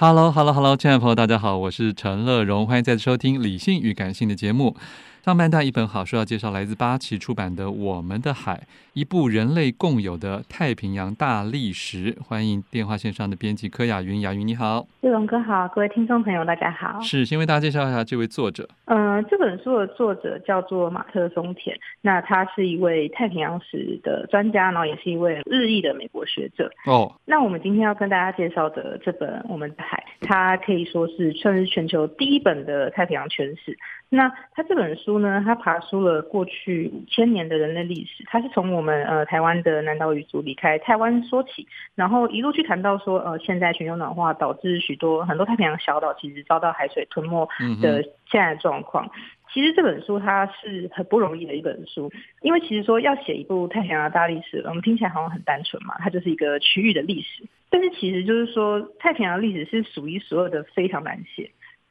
Hello，Hello，Hello，亲爱的朋友，大家好，我是陈乐融，欢迎再次收听《理性与感性》的节目。上半段一本好书要介绍，来自八旗出版的《我们的海》，一部人类共有的太平洋大历史。欢迎电话线上的编辑柯雅云，雅云你好，乐融哥好，各位听众朋友大家好。是，先为大家介绍一下这位作者。嗯、呃，这本书的作者叫做马特松田，那他是一位太平洋史的专家，然后也是一位日裔的美国学者。哦，那我们今天要跟大家介绍的这本《我们的海》，它可以说是算是全球第一本的太平洋全史。那他这本书呢，他爬出了过去五千年的人类历史，他是从我们呃台湾的南岛语族离开台湾说起，然后一路去谈到说呃现在全球暖化导致许多很多太平洋小岛其实遭到海水吞没的现在的状况。嗯、其实这本书它是很不容易的一本书，因为其实说要写一部太平洋的大历史，我们听起来好像很单纯嘛，它就是一个区域的历史，但是其实就是说太平洋历史是数一数二的非常难写。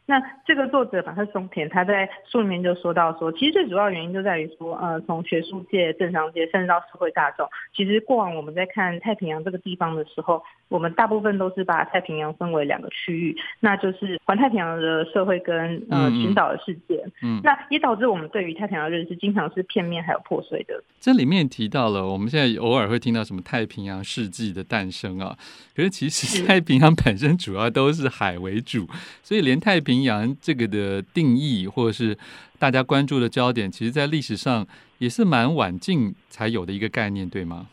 那这个作者马特松田他在书里面就说到说，其实最主要原因就在于说，呃，从学术界、政商界，甚至到社会大众，其实过往我们在看太平洋这个地方的时候，我们大部分都是把太平洋分为两个区域，那就是环太平洋的社会跟呃群岛的世界。嗯，嗯，那也导致我们对于太平洋的认识经常是片面还有破碎的。这里面提到了，我们现在偶尔会听到什么太平洋世纪的诞生啊，可是其实太平洋本身主要都是海为主，所以连太平洋这个的定义，或者是大家关注的焦点，其实，在历史上也是蛮晚近才有的一个概念，对吗？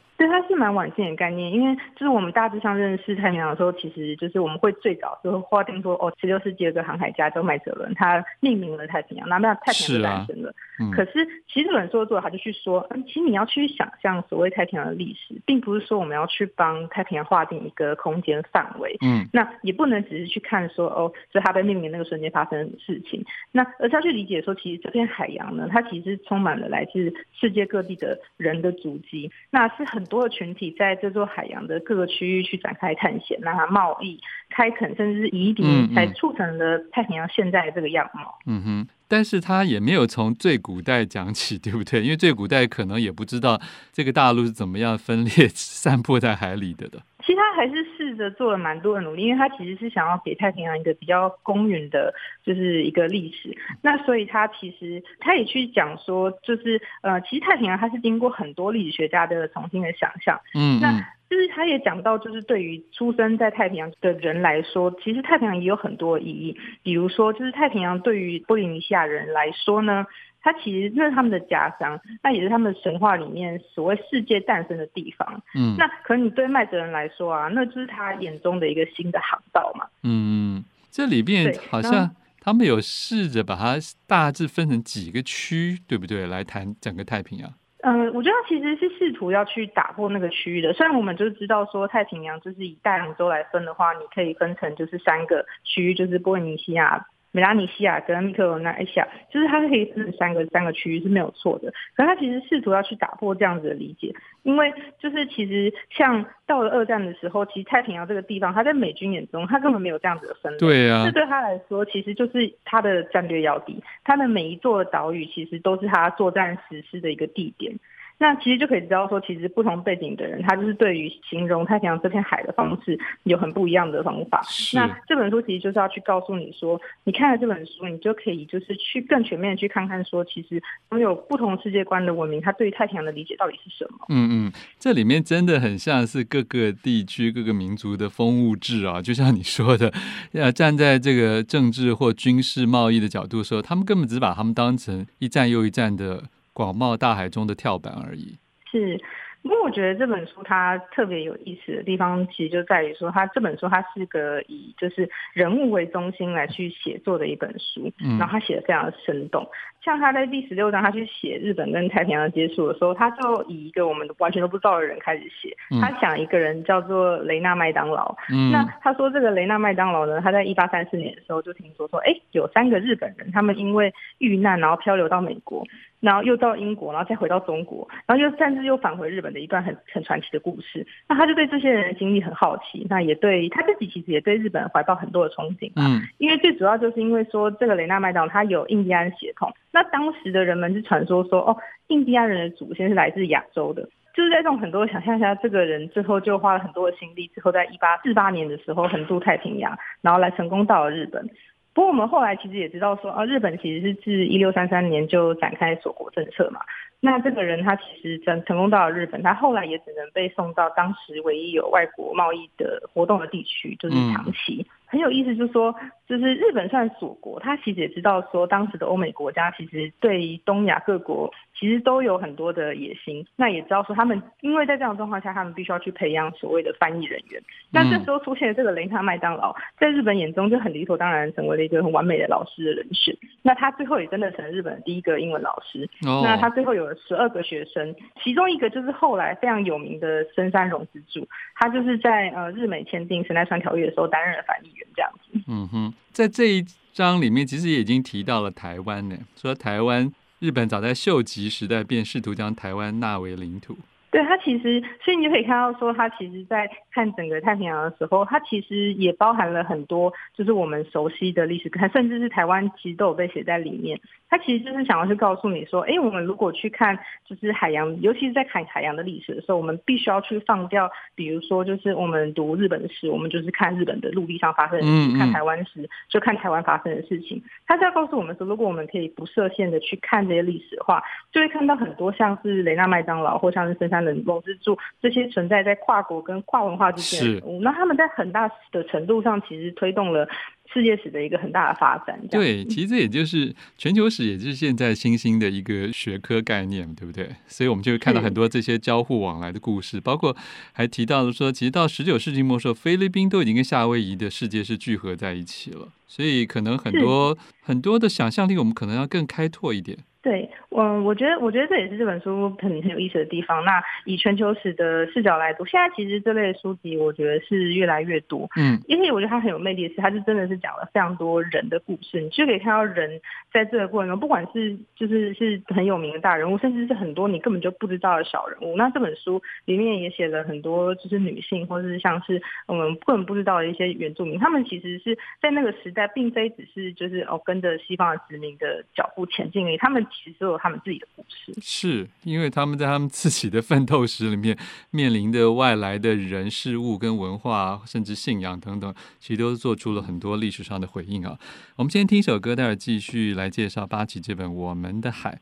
蛮晚近的概念，因为就是我们大致上认识太平洋的时候，其实就是我们会最早就划定说，哦，十六世纪有个航海家叫麦哲伦，他命名了太平洋，那那太平洋就诞生了。嗯、可是其实这本书的作者他就去说，嗯，其实你要去想象所谓太平洋的历史，并不是说我们要去帮太平洋划定一个空间范围，嗯，那也不能只是去看说，哦，是它被命名那个瞬间发生的事情，那而是要去理解说，其实这片海洋呢，它其实充满了来自世界各地的人的足迹，那是很多的群体在这座海洋的各个区域去展开探险，那它贸易、开垦，甚至是移民，才促成了太平洋现在的这个样貌。嗯哼。但是他也没有从最古代讲起，对不对？因为最古代可能也不知道这个大陆是怎么样分裂、散布在海里的的。其实他还是试着做了蛮多的努力，因为他其实是想要给太平洋一个比较公允的，就是一个历史。那所以他其实他也去讲说，就是呃，其实太平洋它是经过很多历史学家的重新的想象。嗯，那。就是他也讲到，就是对于出生在太平洋的人来说，其实太平洋也有很多意义。比如说，就是太平洋对于波利尼西亚人来说呢，它其实那是他们的家乡，那也是他们神话里面所谓世界诞生的地方。嗯，那可能你对麦哲伦来说啊，那就是他眼中的一个新的航道嘛。嗯，这里面好像他们有试着把它大致分成几个区，对不对？来谈整个太平洋。嗯，我觉得其实是试图要去打破那个区域的。虽然我们就知道说太平洋就是以大洋洲来分的话，你可以分成就是三个区域，就是波利尼西亚。美拉尼西亚跟密克罗内西亚，就是它是可以分成三个三个区域是没有错的。可是它其实试图要去打破这样子的理解，因为就是其实像到了二战的时候，其实太平洋这个地方，它在美军眼中，它根本没有这样子的分类。对啊，这对他来说，其实就是他的战略要地，他的每一座岛屿其实都是他作战实施的一个地点。那其实就可以知道说，其实不同背景的人，他就是对于形容太平洋这片海的方式有很不一样的方法。那这本书其实就是要去告诉你说，你看了这本书，你就可以就是去更全面的去看看说，其实拥有不同世界观的文明，它对于太平洋的理解到底是什么？嗯嗯，这里面真的很像是各个地区、各个民族的风物志啊，就像你说的，呃，站在这个政治或军事贸易的角度说，他们根本只是把他们当成一站又一站的。广袤大海中的跳板而已。是，不过我觉得这本书它特别有意思的地方，其实就在于说，它这本书它是个以就是人物为中心来去写作的一本书，嗯，然后他写的非常的生动。像他在第十六章，他去写日本跟太平洋接触的时候，他就以一个我们完全都不知道的人开始写。他讲一个人叫做雷纳麦当劳。嗯，那他说这个雷纳麦当劳呢，他在一八三四年的时候就听说说，哎，有三个日本人，他们因为遇难然后漂流到美国，然后又到英国，然后再回到中国，然后又甚至又返回日本的一段很很传奇的故事。那他就对这些人的经历很好奇，那也对他自己其实也对日本怀抱很多的憧憬。嗯，因为最主要就是因为说这个雷纳麦当劳他有印第安血统。那当时的人们是传说说，哦，印第安人的祖先是来自亚洲的，就是在这种很多想象下，这个人最后就花了很多的心力，之后在一八四八年的时候横渡太平洋，然后来成功到了日本。不过我们后来其实也知道说，啊，日本其实是自一六三三年就展开锁国政策嘛。那这个人他其实成成功到了日本，他后来也只能被送到当时唯一有外国贸易的活动的地区，就是长崎。很有意思，就是说，就是日本算锁国，他其实也知道说，当时的欧美国家其实对于东亚各国其实都有很多的野心。那也知道说，他们因为在这样的状况下，他们必须要去培养所谓的翻译人员。那这时候出现的这个雷纳麦当劳，在日本眼中就很理所当然成为了一个很完美的老师的人选。那他最后也真的成了日本的第一个英文老师。那他最后有了十二个学生，其中一个就是后来非常有名的深山荣之助，他就是在呃日美签订神奈川条约的时候担任了翻译员。这样子，嗯哼，在这一章里面，其实也已经提到了台湾呢，说台湾日本早在秀吉时代便试图将台湾纳为领土。对，他其实，所以你就可以看到说，他其实在看整个太平洋的时候，他其实也包含了很多，就是我们熟悉的历史，甚至是台湾其实都有被写在里面。他其实就是想要去告诉你说，哎，我们如果去看就是海洋，尤其是在看海洋的历史的时候，我们必须要去放掉，比如说就是我们读日本史，我们就是看日本的陆地上发生的事情；看台湾史，就看台湾发生的事情。他是要告诉我们说，如果我们可以不设限的去看这些历史的话，就会看到很多像是雷纳麦当劳或像是深山荣之助这些存在在跨国跟跨文化之间的人物，那他们在很大的程度上其实推动了。世界史的一个很大的发展，对，其实也就是全球史，也就是现在新兴的一个学科概念，对不对？所以我们就会看到很多这些交互往来的故事，包括还提到了说，其实到十九世纪末时候，菲律宾都已经跟夏威夷的世界是聚合在一起了，所以可能很多很多的想象力，我们可能要更开拓一点。对，嗯，我觉得，我觉得这也是这本书很很有意思的地方。那以全球史的视角来读，现在其实这类的书籍，我觉得是越来越多。嗯，因为我觉得它很有魅力的是，它是真的是讲了非常多人的故事，你就可以看到人在这个过程中，不管是就是是很有名的大人物，甚至是很多你根本就不知道的小人物。那这本书里面也写了很多，就是女性，或者是像是我们根本不知道的一些原住民，他们其实是在那个时代，并非只是就是哦跟着西方的殖民的脚步前进而已，他们。其实都有他们自己的故事，是因为他们在他们自己的奋斗史里面面临的外来的人事物跟文化，甚至信仰等等，其实都做出了很多历史上的回应啊。我们先听一首歌，待会儿继续来介绍八旗这本《我们的海》。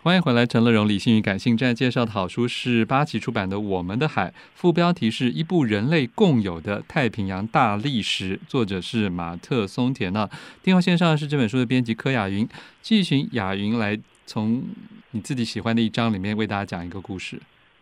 欢迎回来，陈乐融，理性与感性正在介绍的好书是八旗出版的《我们的海》，副标题是一部人类共有的太平洋大历史，作者是马特松田啊。电话线上是这本书的编辑柯雅云，继续请雅云来从你自己喜欢的一章里面为大家讲一个故事。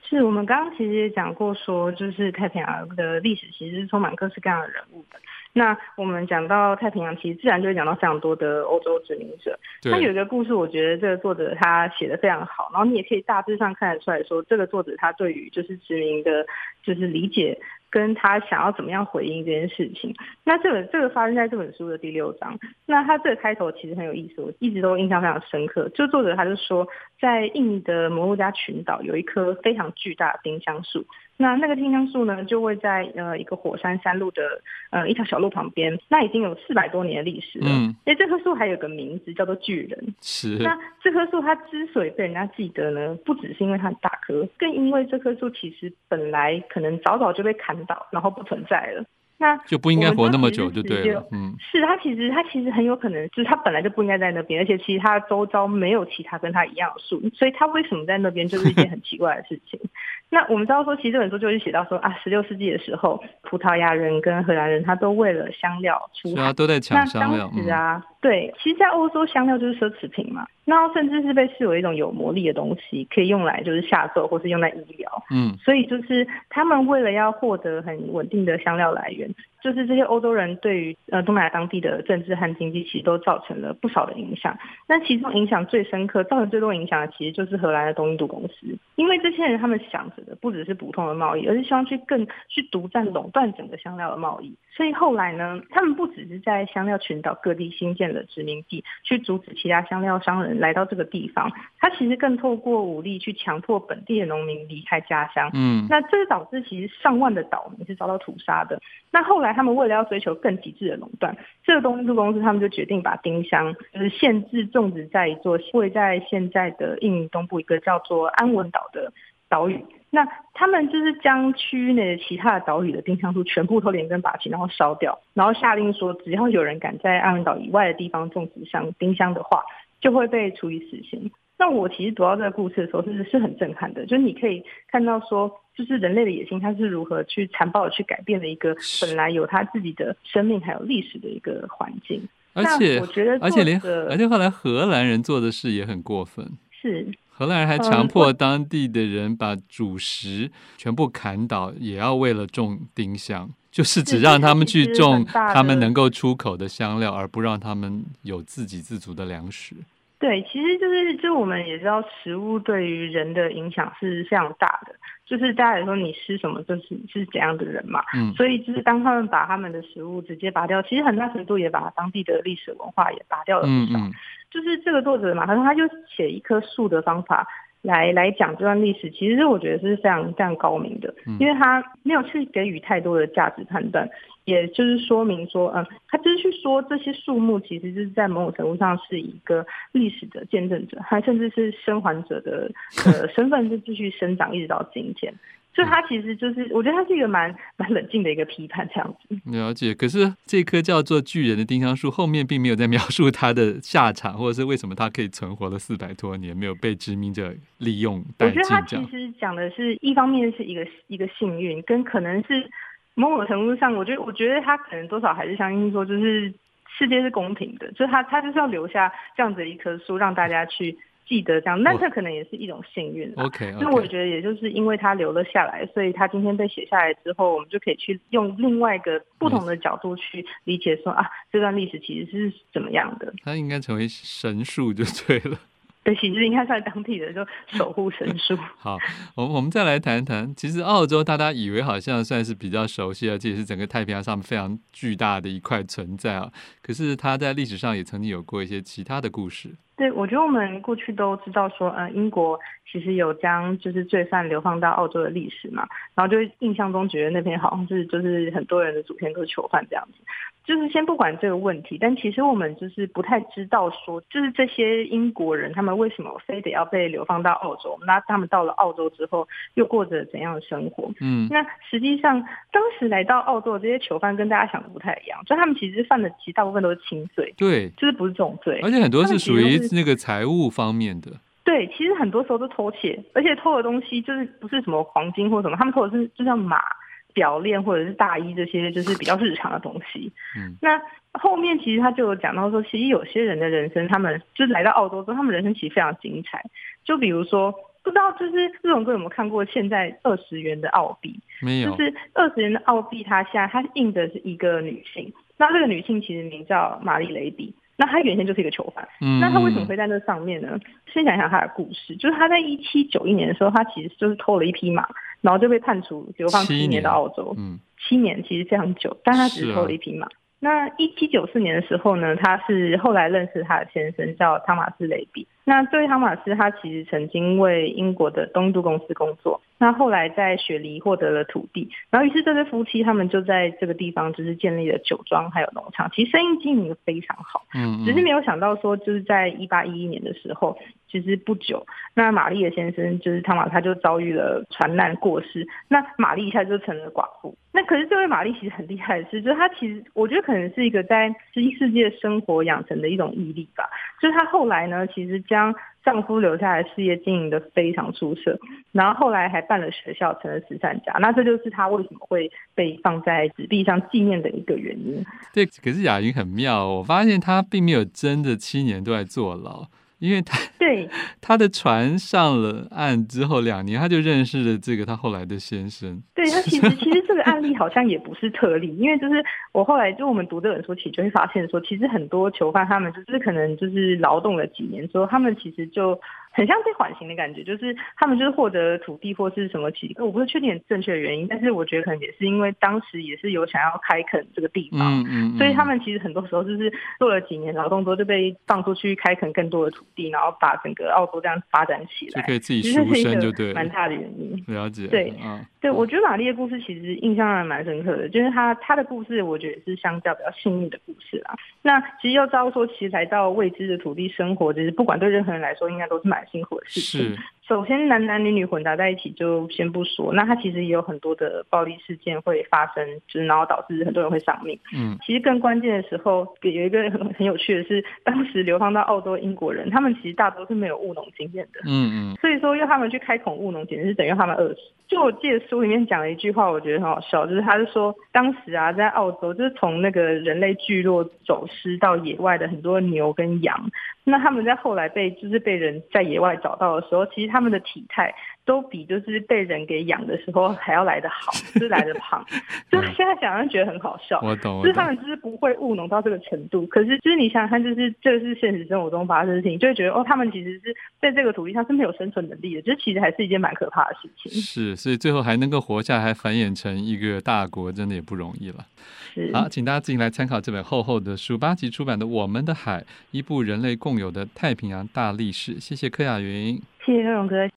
是我们刚刚其实也讲过，说就是太平洋的历史其实是充满各式各样的人物的。那我们讲到太平洋，其实自然就会讲到非常多的欧洲殖民者。他有一个故事，我觉得这个作者他写的非常好，然后你也可以大致上看得出来说，这个作者他对于就是殖民的，就是理解。跟他想要怎么样回应这件事情，那这个这个发生在这本书的第六章。那他这个开头其实很有意思，我一直都印象非常深刻。就作者他就说，在印尼的摩洛加群岛有一棵非常巨大的丁香树，那那个丁香树呢，就会在呃一个火山山路的呃一条小路旁边，那已经有四百多年的历史了。嗯，哎，这棵树还有个名字叫做巨人。是。那这棵树它之所以被人家记得呢，不只是因为它很大棵，更因为这棵树其实本来可能早早就被砍倒，然后不存在了。那就不应该活那么久，就对了。嗯，是它其实它其实很有可能就是它本来就不应该在那边，而且其实它周遭没有其他跟它一样的树，所以它为什么在那边就是一件很奇怪的事情。那我们知道说，其实这本书就是写到说啊，十六世纪的时候，葡萄牙人跟荷兰人他都为了香料出海，啊，都在抢香料。那当时啊，嗯、对，其实，在欧洲香料就是奢侈品嘛，那甚至是被视为一种有魔力的东西，可以用来就是下咒或是用在医疗。嗯，所以就是他们为了要获得很稳定的香料来源。就是这些欧洲人对于呃东南亚当地的政治和经济其实都造成了不少的影响。那其中影响最深刻、造成最多影响的，其实就是荷兰的东印度公司。因为这些人他们想着的不只是普通的贸易，而是希望去更去独占垄断整个香料的贸易。所以后来呢，他们不只是在香料群岛各地新建了殖民地，去阻止其他香料商人来到这个地方。他其实更透过武力去强迫本地的农民离开家乡。嗯，那这导致其实上万的岛民是遭到屠杀的。那后来。他们为了要追求更极致的垄断，这个东印度公司他们就决定把丁香就是限制种植在一座位在现在的印尼东部一个叫做安文岛的岛屿。那他们就是将区域内的其他的岛屿的丁香树全部都连根拔起，然后烧掉，然后下令说，只要有人敢在安文岛以外的地方种植香丁香的话，就会被处以死刑。那我其实读到这个故事的时候，是是很震撼的，就是你可以看到说。就是人类的野心，它是如何去残暴的去改变了一个本来有它自己的生命还有历史的一个环境。而且我觉得，而且连而且后来荷兰人做的事也很过分。是荷兰人还强迫当地的人把主食全部砍倒，也要为了种丁香，就是只让他们去种他们能够出口的香料，而不让他们有自给自足的粮食。对，其实就是就我们也知道，食物对于人的影响是非常大的。就是大家也说你吃什么就是是怎样的人嘛，嗯，所以就是当他们把他们的食物直接拔掉，其实很大程度也把当地的历史文化也拔掉了不少。嗯嗯，就是这个作者嘛，他说他就写一棵树的方法来来讲这段历史，其实我觉得是非常非常高明的，因为他没有去给予太多的价值判断。也就是说明说，嗯，他就是去说这些树木其实就是在某种程度上是一个历史的见证者，还甚至是生还者的呃 身份，就继续生长一直到今天。所以他其实就是，我觉得他是一个蛮蛮冷静的一个批判这样子。了解，可是这棵叫做巨人的丁香树后面并没有在描述它的下场，或者是为什么它可以存活了四百多年，没有被殖民者利用。我觉得他其实讲的是一方面是一个一个幸运，跟可能是。某种程度上，我觉得，我觉得他可能多少还是相信说，就是世界是公平的，就是他他就是要留下这样子的一棵树，让大家去记得这样。那这可能也是一种幸运。OK，那我觉得也就是因为他留了下来，所以他今天被写下来之后，我们就可以去用另外一个不同的角度去理解说啊，这段历史其实是怎么样的。他应该成为神树就对了。对，其实应该算当地的就守护神 树。好，我们我们再来谈谈，其实澳洲大家以为好像算是比较熟悉，而且是整个太平洋上非常巨大的一块存在啊。可是它在历史上也曾经有过一些其他的故事。对，我觉得我们过去都知道说，呃，英国其实有将就是罪犯流放到澳洲的历史嘛，然后就印象中觉得那边好像是就是很多人的祖先都是囚犯这样子。就是先不管这个问题，但其实我们就是不太知道说，就是这些英国人他们为什么非得要被流放到澳洲？那他们到了澳洲之后又过着怎样的生活？嗯，那实际上当时来到澳洲的这些囚犯跟大家想的不太一样，就他们其实犯的其实大部分都是轻罪，对，就是不是重罪，而且很多是属于那个财务方面的。对，其实很多时候都偷窃，而且偷的东西就是不是什么黄金或什么，他们偷的是就像马。表链或者是大衣这些，就是比较日常的东西。嗯，那后面其实他就有讲到说，其实有些人的人生，他们就是来到澳洲之后，他们人生其实非常精彩。就比如说，不知道就是这种哥有没有看过现在二十元的澳币？没有。就是二十元的澳币，它现在它印的是一个女性。那这个女性其实名叫玛丽雷比。那他原先就是一个囚犯。嗯。那他为什么会在那上面呢？先讲一下他的故事，就是他在一七九一年的时候，他其实就是偷了一匹马。然后就被判处流放七年到澳洲，嗯，七年其实非常久，但他只是偷了一匹马。啊、那一七九四年的时候呢，他是后来认识他的先生叫汤马斯雷比，那这位汤马斯他其实曾经为英国的东印度公司工作，那后来在雪梨获得了土地，然后于是这对夫妻他们就在这个地方就是建立了酒庄还有农场，其实生意经营的非常好。嗯，只是没有想到说就是在一八一一年的时候，其实不久，那玛丽的先生就是汤马，他就遭遇了船难过世，那玛丽一下就成了寡妇。那可是这位玛丽其实很厉害的是，就是她其实我觉得可能是一个在新世界生活养成的一种毅力吧。就是她后来呢，其实将将丈夫留下来的事业经营得非常出色，然后后来还办了学校，成了慈善家。那这就是她为什么会被放在纸币上纪念的一个原因。对，可是雅云很妙，我发现她并没有真的七年都在坐牢。因为他对 他的船上了岸之后两年，他就认识了这个他后来的先生。对，他其实其实这个案例好像也不是特例，因为就是我后来就我们读这本书起就会发现说，其实很多囚犯他们就是可能就是劳动了几年之后，他们其实就。很像被缓刑的感觉，就是他们就是获得土地或是什么其，我不是确定正确的原因，但是我觉得可能也是因为当时也是有想要开垦这个地方，嗯所以他们其实很多时候就是做了几年劳动之后就被放出去开垦更多的土地，然后把整个澳洲这样发展起来，就可以自己赎身就对，蛮大的原因。了解，对，嗯、对，我觉得玛丽的故事其实印象还蛮深刻的，就是她她的故事，我觉得是相较比较幸运的故事啦。那其实要知道说，其实来到未知的土地生活，其实不管对任何人来说，应该都是蛮辛苦的事情。是。首先，男男女女混杂在一起就先不说，那他其实也有很多的暴力事件会发生，就是然后导致很多人会丧命。嗯，其实更关键的时候，有一个很很有趣的是，当时流放到澳洲英国人，他们其实大多是没有务农经验的。嗯嗯，所以说要他们去开孔务农，简直是等于他们饿死。就我记得书里面讲了一句话，我觉得很好笑，就是他是说，当时啊，在澳洲，就是从那个人类聚落走失到野外的很多牛跟羊，那他们在后来被就是被人在野外找到的时候，其实他们的体态。都比就是被人给养的时候还要来得好，就是来得胖。就是现在想想觉得很好笑。我懂，就是他们就是不会务农到这个程度。可是就是你想想看，就是这是现实生活中发生的事情，就会觉得哦，他们其实是在这个土地上是没有生存能力的。就是其实还是一件蛮可怕的事情。是，所以最后还能够活下来，还繁衍成一个大国，真的也不容易了。是。好，请大家自己来参考这本厚厚的书，八集出版的《我们的海：一部人类共有的太平洋大历史》。谢谢柯雅云。谢谢乐荣哥。